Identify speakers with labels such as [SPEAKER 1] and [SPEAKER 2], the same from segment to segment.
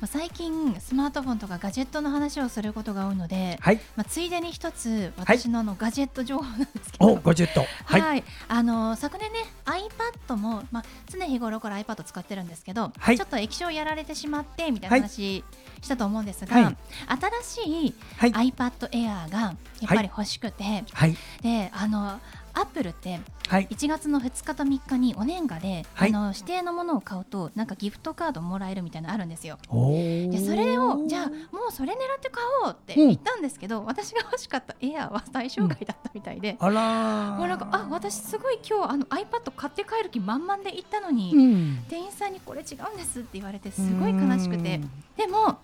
[SPEAKER 1] まあ、最近スマートフォンとかガジェットの話をすることが多いので、
[SPEAKER 2] はい。
[SPEAKER 1] まあ、ついでに一つ私のあのガジェット情報なんですけど、
[SPEAKER 2] おガジェット。
[SPEAKER 1] はい、
[SPEAKER 2] はい。
[SPEAKER 1] あの昨年ね iPad も、まあ、常日頃から iPad 使ってるんですけど、
[SPEAKER 2] はい。
[SPEAKER 1] ちょっと液晶やられてしまってみたいな
[SPEAKER 2] はい
[SPEAKER 1] 話したと思うんですが、
[SPEAKER 2] はい。
[SPEAKER 1] 新しい
[SPEAKER 2] はい。
[SPEAKER 1] iPad Air がやっぱり欲しくて、
[SPEAKER 2] はい。
[SPEAKER 1] であのアップルって
[SPEAKER 2] はい。
[SPEAKER 1] 1月の2日と3日にお年賀で、
[SPEAKER 2] はい。
[SPEAKER 1] あの指定のものを買うとなんかギフトカードもらえるみたいなのあるんですよ。でそれをじゃあもうそれ狙って買おうって言ったんですけど、私が欲しかったエアーは対象外だったみたいで、
[SPEAKER 2] あらー。
[SPEAKER 1] もうなんかあ私すごい今日あの iPad 買って帰る気満々で行ったのに、
[SPEAKER 2] うん。
[SPEAKER 1] 店員さんにこれ違うんですって言われてすごい悲しくてでも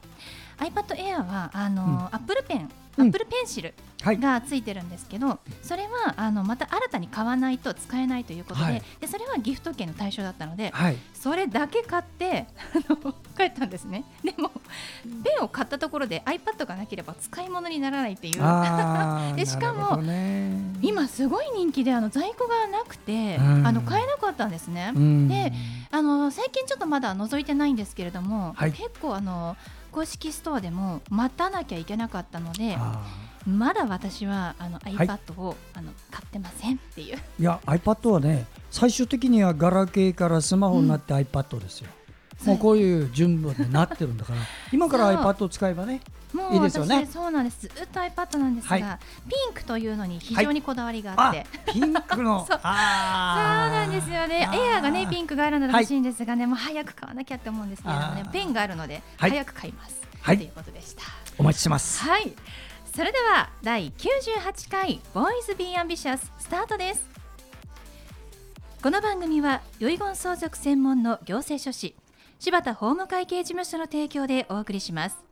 [SPEAKER 1] iPad Air はあの、アップルペンア
[SPEAKER 2] うん。
[SPEAKER 1] ップルペンシル
[SPEAKER 2] はい。
[SPEAKER 1] がついてるんですけど、それはあのまた新たに買わないと使えないということで,、
[SPEAKER 2] はい。
[SPEAKER 1] でそれはギフト券の対象だったので
[SPEAKER 2] はい。
[SPEAKER 1] それだけ買って 帰ったんですね。でもペンを買ったところで iPad がなければ使い物にならないっていう。でしかも今すごい人気であの在庫がなくて、
[SPEAKER 2] うん。
[SPEAKER 1] あの買えなかったんですね、
[SPEAKER 2] うん。
[SPEAKER 1] であの最近ちょっとまだ覗いてないんですけれども、
[SPEAKER 2] はい。
[SPEAKER 1] 結構あの公式ストアでも待たなきゃいけなかったので
[SPEAKER 2] あ
[SPEAKER 1] まだ私はあの iPad を、あの買ってませんっていう。
[SPEAKER 2] ーいや iPad はね最終的にはガラケーからスマホになって iPad ですよ、もうこういう順番になってるんだから。今から iPad を使えばね
[SPEAKER 1] もう
[SPEAKER 2] いいですよね。
[SPEAKER 1] 私そうなんです。ずっと iPad なんですが、
[SPEAKER 2] はい。
[SPEAKER 1] ピンクというのに非常にこだわりがあって、
[SPEAKER 2] ピンクの。
[SPEAKER 1] そう。そうなんですよね。エアーがねピンクがあるので欲しいんですがね、もう早く買わなきゃって思うんですけれどもねペンがあるので
[SPEAKER 2] はい
[SPEAKER 1] 早く買います、
[SPEAKER 2] はい。
[SPEAKER 1] ということでした。
[SPEAKER 2] お待ちしてます。
[SPEAKER 1] はい。それでは第98回ボーイズビーアンビシャススタートです。この番組は遺言相続専門の行政書士柴田法務会計事務所の提供でお送りします。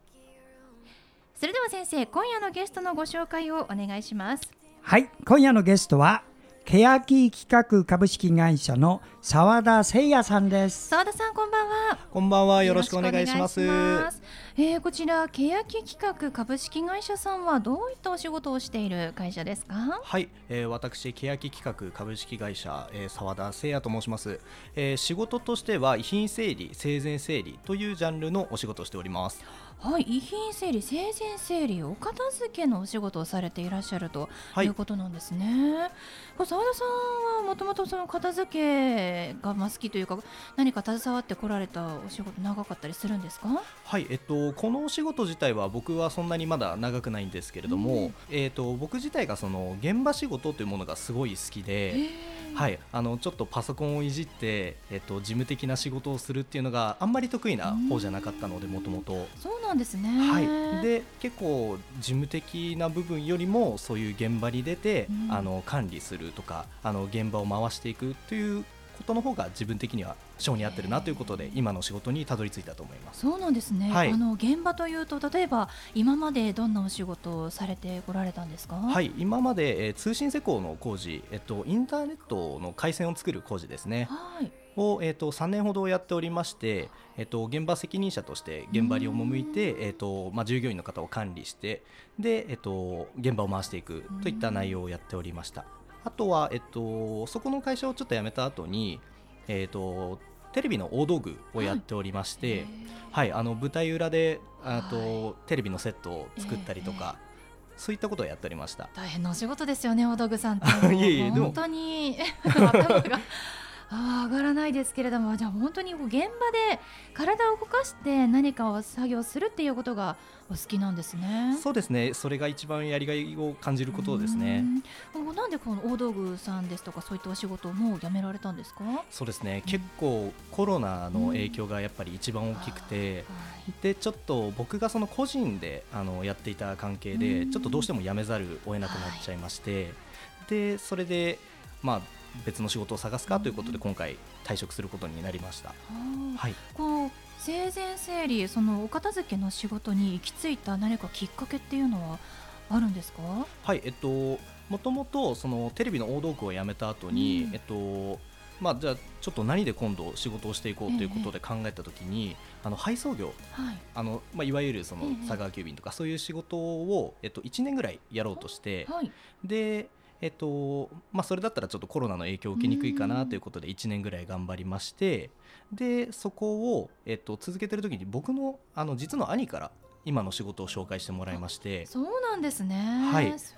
[SPEAKER 1] それでは先生、今夜のゲストのご紹介をお願いします。
[SPEAKER 2] はい今夜のゲストは欅企画株式会社の澤田誠也さんです
[SPEAKER 1] 澤田さんこんばんは。
[SPEAKER 3] こんばんは。よろしくお願いします。
[SPEAKER 1] しえーこちら欅企画株式会社さんはどういったお仕事をしている会社ですか？
[SPEAKER 3] はい、えー、私欅企画株式会社えー澤、田誠也と申します、えー。仕事としては遺品整理、生前整理というジャンルのお仕事をしております。
[SPEAKER 1] はい、遺品整理、生前整理、お片付けのお仕事をされていらっしゃると
[SPEAKER 3] はい
[SPEAKER 1] いうことなんですね。これ澤田さんはもともとその片付けがまあ好きというか、何か携わってこられたお仕事長かったりするんですか？
[SPEAKER 3] はい、えっとこのお仕事自体は僕はそんなにまだ長くないんですけれども、
[SPEAKER 1] うん
[SPEAKER 3] えっと僕自体がその現場仕事というものがすごい好きで。はい、あのちょっとパソコンをいじって、えっと、事務的な仕事をするっていうのがあんまり得意な方じゃなかったのでもともと。
[SPEAKER 1] そうなんですね。
[SPEAKER 3] はい、で結構事務的な部分よりもそういう現場に出て、
[SPEAKER 1] うん
[SPEAKER 3] あの管理するとかあの現場を回していくということの方が自分的には性に合ってるなということで今の仕事にたどり着いたと思います。
[SPEAKER 1] そうなんですね、
[SPEAKER 3] はい。
[SPEAKER 1] あの現場というと例えば今までどんなお仕事をされてこられたんですか？
[SPEAKER 3] はい、今まで、えー通信施工の工事、えっと、インターネットの回線を作る工事ですね。
[SPEAKER 1] はい。
[SPEAKER 3] を、えっと、3年ほどやっておりまして、えっと、現場責任者として現場に赴いて、えっとまあ、従業員の方を管理してで、えっと、現場を回していくといった内容をやっておりましたあとは、えっと、そこの会社をちょっと辞めた後に、えっとテレビの大道具をやっておりまして、はい、あの舞台裏であと、
[SPEAKER 1] は
[SPEAKER 3] テレビのセットを作ったりとか、そういったことをやっておりました。
[SPEAKER 1] 大変なお仕事ですよね、お道具さんって。
[SPEAKER 3] いえいえ
[SPEAKER 1] 本当に 頭が。あー上がらないですけれどもじゃあ本当に現場で体を動かして何かを作業するっていうことがお好きなんですね。
[SPEAKER 3] そうですね。それが一番やりがいを感じることですね。
[SPEAKER 1] うん。なんでこの大道具さんですとかそういったお仕事をもう辞められたんですか？
[SPEAKER 3] そうですね。結構コロナの影響がやっぱり一番大きくて、
[SPEAKER 1] はい。
[SPEAKER 3] でちょっと僕がその個人であのやっていた関係で
[SPEAKER 1] うん。
[SPEAKER 3] ちょっとどうしても辞めざるを得なくなっちゃいまして、でそれでまあ別の仕事を探すかということで今回退職することになりました。はい、
[SPEAKER 1] こう生前整理そのお片付けの仕事に行き着いた何かきっかけっていうのはあるんですか？
[SPEAKER 3] はい、えっともともとそのテレビの大道具を辞めた後に、
[SPEAKER 1] うん。
[SPEAKER 3] えっとまあじゃあちょっと何で今度仕事をしていこうということで考えたときに、あの配送業。
[SPEAKER 1] はい。
[SPEAKER 3] あのまあいわゆるその
[SPEAKER 1] ええ
[SPEAKER 3] 佐川急便とかそういう仕事をえっと1年ぐらいやろうとして、
[SPEAKER 1] はい。
[SPEAKER 3] で、えっとまあ、それだったらちょっとコロナの影響を受けにくいかなということで1年ぐらい頑張りましてでそこを、えっと、続けてる時に僕のあの実の兄から今の仕事を紹介してもらいまして。
[SPEAKER 1] そうなんですね。
[SPEAKER 3] はい。
[SPEAKER 1] す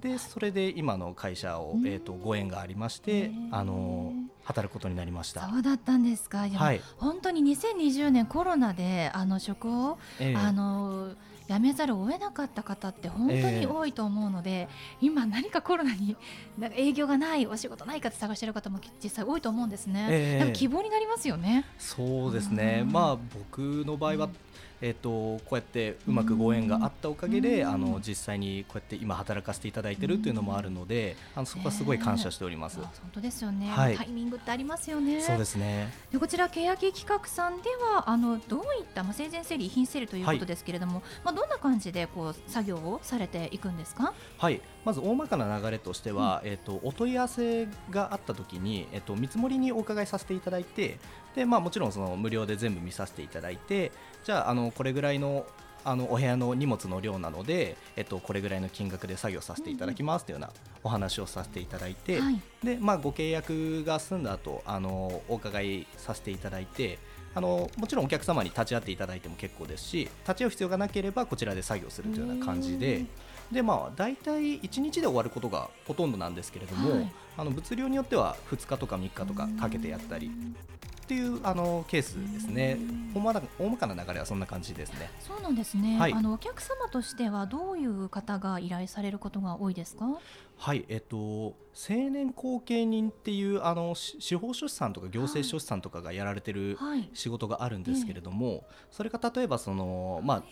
[SPEAKER 3] でそれで今の会社を
[SPEAKER 1] う、ん。
[SPEAKER 3] えっとご縁がありまし
[SPEAKER 1] へ
[SPEAKER 3] て
[SPEAKER 1] ー。
[SPEAKER 3] あの働くことになりました。
[SPEAKER 1] そうだったんですか？
[SPEAKER 3] はい。
[SPEAKER 1] 本当に2020年コロナであの職を、
[SPEAKER 3] ええ。
[SPEAKER 1] あの辞めざるを得なかった方って本当に多いと思うので、今何かコロナになんか営業がないお仕事ないかって探してる方も実際多いと思うんですね、
[SPEAKER 3] ええ。
[SPEAKER 1] なんか希望になりますよね。
[SPEAKER 3] そうですね、
[SPEAKER 1] うん。
[SPEAKER 3] まあ僕の場合は、
[SPEAKER 1] うん
[SPEAKER 3] えっとこうやってうまくご縁があったおかげで、
[SPEAKER 1] うん。
[SPEAKER 3] あの実際にこうやって今働かせていただいてるっていうのもあるので、あのそこはすごい感謝しております。
[SPEAKER 1] あ本当ですよね、
[SPEAKER 3] はい。
[SPEAKER 1] タイミングってありますよね。
[SPEAKER 3] そうですね。
[SPEAKER 1] でこちら欅企画さんではあのどういった、まあ、生前整理遺品整理ということですけれども、まあ、どんな感じでこう作業をされていくんですか？
[SPEAKER 3] はい、まず大まかな流れとしては、えっとお問い合わせがあった時に、えっと見積もりにお伺いさせていただいて、でまあもちろんその無料で全部見させていただいて、じゃああのこれぐらいのあのお部屋の荷物の量なので、えっとこれぐらいの金額で作業させていただきますというようなお話をさせていただいて、
[SPEAKER 1] はい
[SPEAKER 3] でまあご契約が済んだ後あのお伺いさせていただいて。あのもちろんお客様に立ち会っていただいても結構ですし立ち会う必要がなければこちらで作業するというような感じででまあ大体1日で終わることがほとんどなんですけれども、
[SPEAKER 1] はい
[SPEAKER 3] あの物量によっては2日とか3日とかかけてやったりっていうあのケースですね。大まな大まかな流れはそんな感じですね。
[SPEAKER 1] そうなんですね、
[SPEAKER 3] はい。
[SPEAKER 1] あのお客様としてはどういう方が依頼されることが多いですか？
[SPEAKER 3] はい、えっと、青年後継人っていうあのし司法書士さんとか行政書士さんとかがやられてる
[SPEAKER 1] はい。
[SPEAKER 3] 仕事があるんですけれども、それが例えばその、まあ、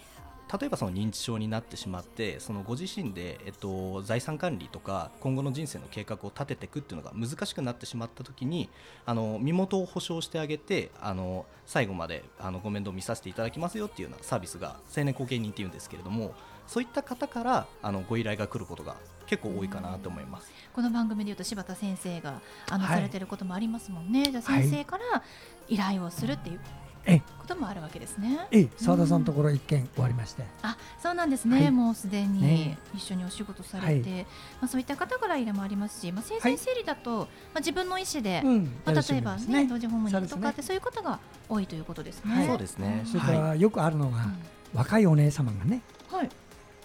[SPEAKER 3] 例えばその認知症になってしまってそのご自身で、えっと、財産管理とか今後の人生の計画を立てていくっていうのが難しくなってしまった時にあの身元を保証してあげてあの最後まであのご面倒見させていただきますよっていうようなサービスが青年後継人っていうんですけれどもそういった方からあのご依頼が来ることが結構多いかなと思います。
[SPEAKER 1] この番組でいうと柴田先生があの、
[SPEAKER 2] はい。
[SPEAKER 1] されてることもありますもんね。じゃあ
[SPEAKER 2] はい
[SPEAKER 1] 先生から依頼をするっていう
[SPEAKER 2] え
[SPEAKER 1] こともあるわけですね。
[SPEAKER 2] ええ澤田さんのところ一件終わりまして、
[SPEAKER 1] あそうなんですね、
[SPEAKER 2] はい。
[SPEAKER 1] もうすでに
[SPEAKER 2] ね。
[SPEAKER 1] 一緒にお仕事されて、
[SPEAKER 2] はい。
[SPEAKER 1] まあ、そういった方から依頼もありますし、まあ、生前整理だと、まあ、自分の意思で、
[SPEAKER 2] うん。
[SPEAKER 1] まあ、例えば、ね、同時ホームに
[SPEAKER 2] そうですね。
[SPEAKER 1] とかってそういう方が多いということですね。
[SPEAKER 2] はい。
[SPEAKER 3] そうですね。
[SPEAKER 2] それからよくあるのが、
[SPEAKER 1] うん。
[SPEAKER 2] 若いお姉様がね。
[SPEAKER 1] はい、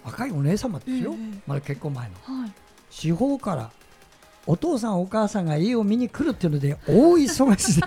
[SPEAKER 2] 若いお姉様ですよ、
[SPEAKER 1] ええ
[SPEAKER 2] まだ結婚前の。
[SPEAKER 1] はい、
[SPEAKER 2] 地方からお父さんお母さんが家を見に来るっていうので大忙しで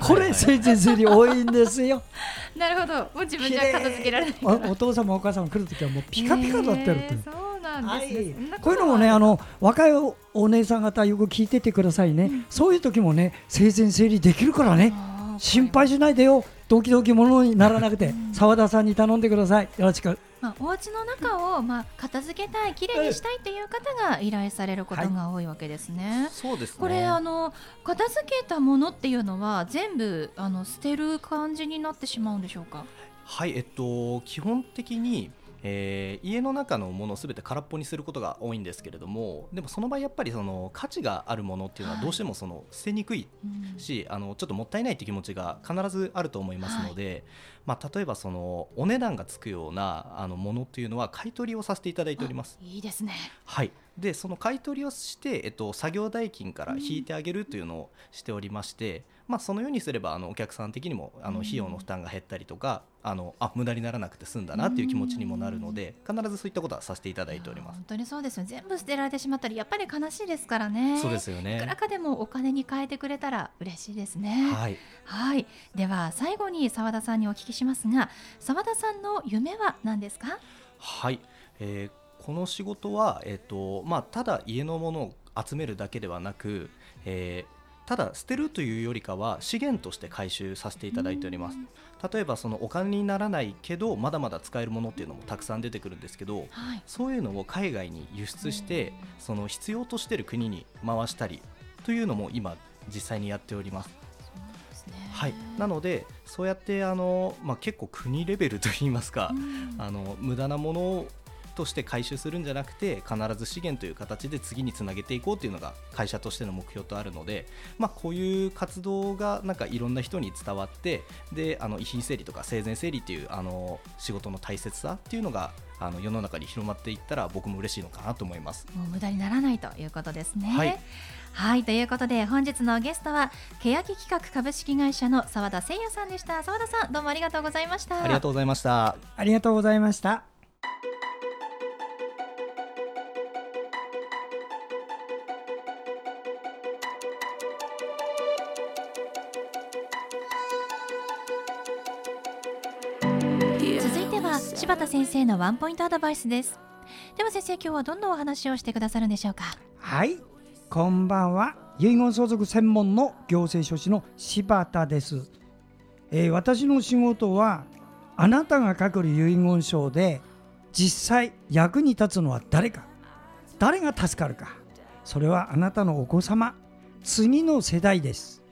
[SPEAKER 2] これ生前整理多いんですよ。
[SPEAKER 1] なるほど、もう自分じゃ片付けられない
[SPEAKER 2] おお父さんもお母さんも来るときはもうピカピカになってるっていう。
[SPEAKER 1] えーそうなん
[SPEAKER 2] は
[SPEAKER 1] ですね。
[SPEAKER 2] い。こういうのもねあ
[SPEAKER 1] の
[SPEAKER 2] の若いおお姉さん方よく聞いててくださいね、そういう時もね生前整理できるからね心配しないでよ。ドキドキものにならなくて。澤田さんに頼んでください。よろしく。
[SPEAKER 1] まあ、お家の中を、まあ、片付けたい、きれいにしたいっていう方が依頼されることが多いわけですね。
[SPEAKER 3] そうですね。
[SPEAKER 1] これあの片付けたものっていうのは全部あの捨てる感じになってしまうんでしょうか？
[SPEAKER 3] はい、えっと、基本的に、えー家の中のものをすべて空っぽにすることが多いんですけれどもでもその場合やっぱりその価値があるものっていうのは
[SPEAKER 1] はい
[SPEAKER 3] どうしてもその捨てにくい
[SPEAKER 1] うん
[SPEAKER 3] し、あのちょっともったいないって気持ちが必ずあると思いますので、まあ、例えばそのお値段がつくようなあのものっていうのは買い取りをさせていただいております。
[SPEAKER 1] いいですね。
[SPEAKER 3] はい、でその買い取りをして、えっと、作業代金から引いてあげるというのをしておりまして、まあ、そのようにすればあのお客さん的にもあの費用の負担が減ったりとか、あのあ無駄にならなくて済んだなっていう気持ちにもなるので必ずそういったことはさせていただいております。
[SPEAKER 1] 本当にそうですよ全部捨てられてしまったらやっぱり悲しいですからね。
[SPEAKER 3] そうですよね。
[SPEAKER 1] いくらかでもお金に変えてくれたら嬉しいですね。
[SPEAKER 3] はい、
[SPEAKER 1] はい。では最後に澤田さんにお聞きしますが澤田さんの夢は何ですか？
[SPEAKER 3] はい。えーこの仕事は、えーとまあ、ただ家のものを集めるだけではなく、えーただ捨てるというよりかは資源として回収させていただいております。例えばそのお金にならないけどまだまだ使えるものっていうのもたくさん出てくるんですけど
[SPEAKER 1] はい。
[SPEAKER 3] そういうのを海外に輸出してその必要としている国に回したりというのも今実際にやっております。はい、なのでそうやってあの、まあ、結構国レベルといいますか、
[SPEAKER 1] うん。
[SPEAKER 3] あの無駄なものとして回収するんじゃなくて必ず資源という形で次につなげていこうというのが会社としての目標とあるので、まあ、こういう活動がなんかいろんな人に伝わってであの遺品整理とか生前整理っていうあの仕事の大切さっていうのがあの世の中に広まっていったら僕も嬉しいのかなと思います。
[SPEAKER 1] もう無駄にならないということですね。
[SPEAKER 3] はい
[SPEAKER 1] はいということで本日のゲストは欅企画株式会社の澤田誠也さんでした澤田さんどうもありがとうございました
[SPEAKER 3] ありがとうございました。
[SPEAKER 2] ありがとうございました。
[SPEAKER 1] 生のワンポイントアドバイスですでは先生今日はどんなお話をしてくださるんでしょうか？
[SPEAKER 2] はい、こんばんは。遺言相続専門の行政書士の柴田です。えー私の仕事はあなたが書く遺言書で実際役に立つのは誰か、誰が助かるか、それはあなたのお子様、次の世代です。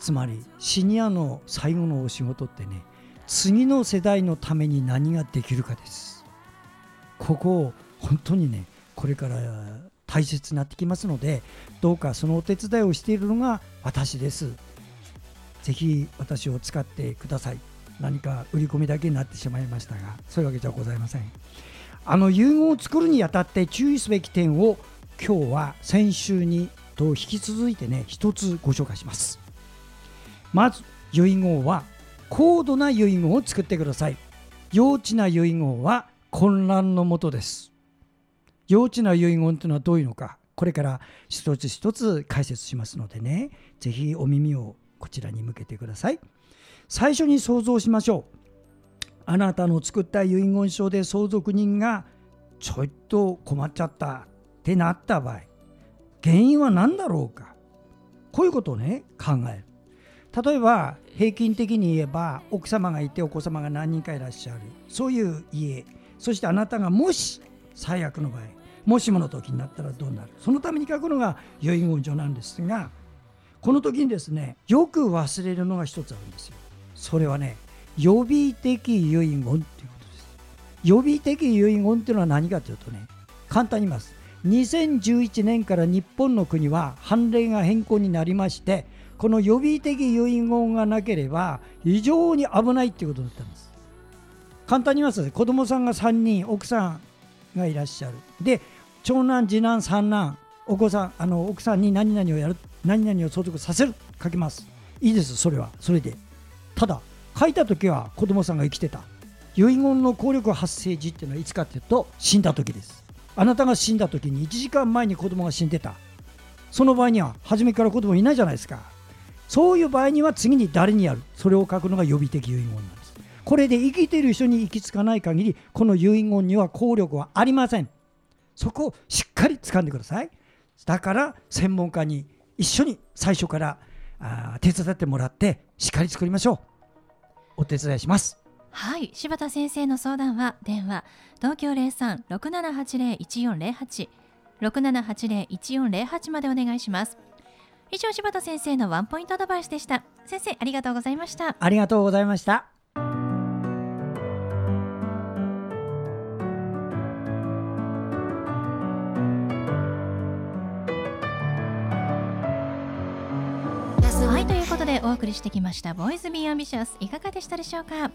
[SPEAKER 2] つまりシニアの最後のお仕事ってね、次の世代のために何ができるかです。ここを本当にねこれから大切になってきますのでどうかそのお手伝いをしているのが私です。ぜひ私を使ってください。何か売り込みだけになってしまいましたがそういうわけじゃございません。あの遺言を作るにあたって注意すべき点を今日は先週にと引き続いてね一つご紹介します。まず遺言は高度な遺言を作ってください。幼稚な遺言は混乱のもとです。幼稚な遺言というのはどういうのかこれから一つ一つ解説しますのでね。ぜひお耳をこちらに向けてください。最初に想像しましょう。あなたの作った遺言書で相続人がちょっと困っちゃったってなった場合原因は何だろうか。こういうことをね考える。例えば平均的に言えば奥様がいてお子様が何人かいらっしゃる。そういう家。そしてあなたがもし最悪の場合もしもの時になったらどうなる。そのために書くのが遺言書なんですがこの時にですねよく忘れるのが一つあるんですよ。それはね予備的遺言っていうことです。予備的遺言っていうのは何かというとね簡単に言います。2011年から日本の国は判例が変更になりましてこの予備的遺言がなければ非常に危ないっていうことだったんです。簡単に言いますと子供さんが3人奥さんがいらっしゃる。で長男次男三男お子さんあの奥さんに何々をやる何々を相続させる書きます。いいですそれは。それで。ただ書いた時は子供さんが生きてた。遺言の効力発生時っていうのはいつかっていうと死んだ時です。あなたが死んだ時に1時間前に子供が死んでた。その場合には初めから子供いないじゃないですか。そういう場合には次に誰にやる？それを書くのが予備的遺言なんです。これで生きている人に行き着かない限りこの遺言には効力はありません。そこをしっかり掴んでください。だから専門家に一緒に最初からあ手伝ってもらってしっかり作りましょう。お手伝いします。
[SPEAKER 1] はい。柴田先生の相談は電話東京0367801408 6780-1408までお願いします。以上柴田先生のワンポイントアドバイスでした。先生ありがとうございました。
[SPEAKER 2] ありがとうございました。
[SPEAKER 1] はいということでお送りしてきました「ボーイズ・ビー・アンビシャス」いかがでしたでしょうか？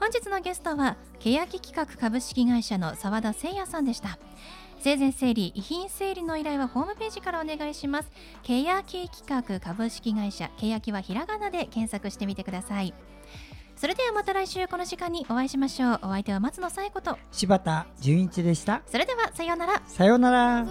[SPEAKER 1] 本日のゲストは欅企画株式会社の澤田誠也さんでした生前整理遺品整理の依頼はホームページからお願いします欅企画株式会社欅はひらがなで検索してみてくださいそれではまた来週この時間にお会いしましょうお相手は松野紗友子と
[SPEAKER 4] 柴田純一でした
[SPEAKER 1] それではさようなら
[SPEAKER 4] さようなら